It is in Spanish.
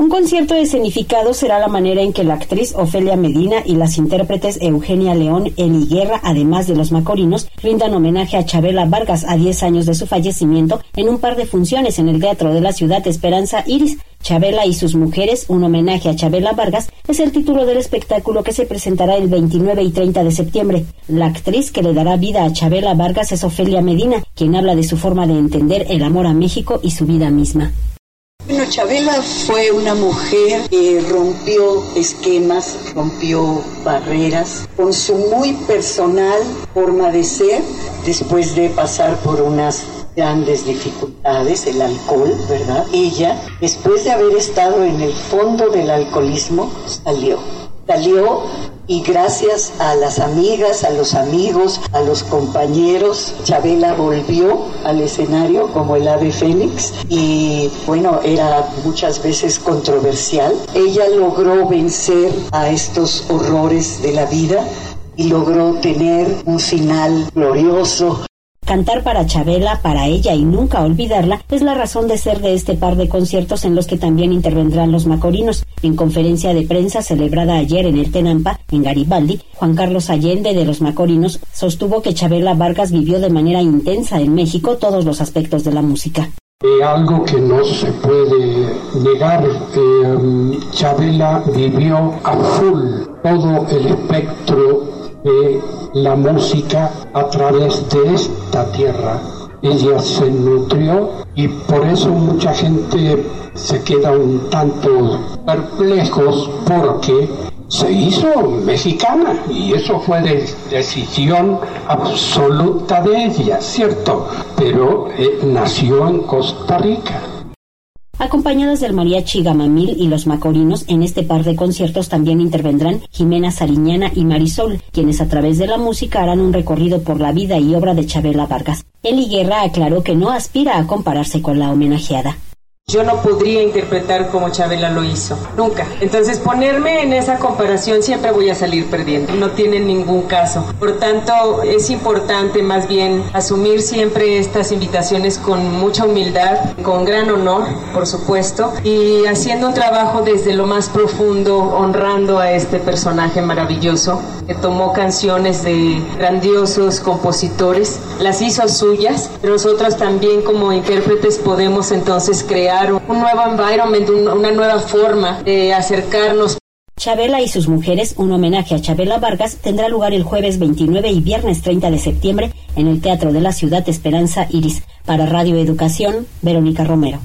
Un concierto escenificado será la manera en que la actriz Ofelia Medina y las intérpretes Eugenia León, Eli Guerra, además de los macorinos, rindan homenaje a Chabela Vargas a 10 años de su fallecimiento en un par de funciones en el Teatro de la Ciudad Esperanza Iris. Chabela y sus mujeres, un homenaje a Chabela Vargas, es el título del espectáculo que se presentará el 29 y 30 de septiembre. La actriz que le dará vida a Chabela Vargas es Ofelia Medina, quien habla de su forma de entender el amor a México y su vida misma. Bueno, Chabela fue una mujer que rompió esquemas, rompió barreras con su muy personal forma de ser después de pasar por unas grandes dificultades, el alcohol, ¿verdad? Ella, después de haber estado en el fondo del alcoholismo, salió. Salió y gracias a las amigas, a los amigos, a los compañeros, Chabela volvió al escenario como el ave fénix y bueno, era muchas veces controversial. Ella logró vencer a estos horrores de la vida y logró tener un final glorioso, Cantar para Chabela, para ella y nunca olvidarla es la razón de ser de este par de conciertos en los que también intervendrán los macorinos. En conferencia de prensa celebrada ayer en el Tenampa, en Garibaldi, Juan Carlos Allende de los macorinos sostuvo que Chabela Vargas vivió de manera intensa en México todos los aspectos de la música. Eh, algo que no se puede negar, eh, Chabela vivió a full todo el espectro la música a través de esta tierra. Ella se nutrió y por eso mucha gente se queda un tanto perplejos porque se hizo mexicana y eso fue de decisión absoluta de ella, ¿cierto? Pero eh, nació en Costa Rica. Acompañadas del mariachi Gamamil y los macorinos, en este par de conciertos también intervendrán Jimena Sariñana y Marisol, quienes a través de la música harán un recorrido por la vida y obra de Chabela Vargas. Eli Guerra aclaró que no aspira a compararse con la homenajeada. Yo no podría interpretar como Chabela lo hizo, nunca. Entonces ponerme en esa comparación siempre voy a salir perdiendo, no tiene ningún caso. Por tanto, es importante más bien asumir siempre estas invitaciones con mucha humildad, con gran honor, por supuesto, y haciendo un trabajo desde lo más profundo, honrando a este personaje maravilloso que tomó canciones de grandiosos compositores, las hizo suyas. Nosotros también como intérpretes podemos entonces crear un nuevo environment, una nueva forma de acercarnos. Chabela y sus mujeres, un homenaje a Chabela Vargas, tendrá lugar el jueves 29 y viernes 30 de septiembre en el Teatro de la Ciudad Esperanza Iris. Para Radio Educación, Verónica Romero.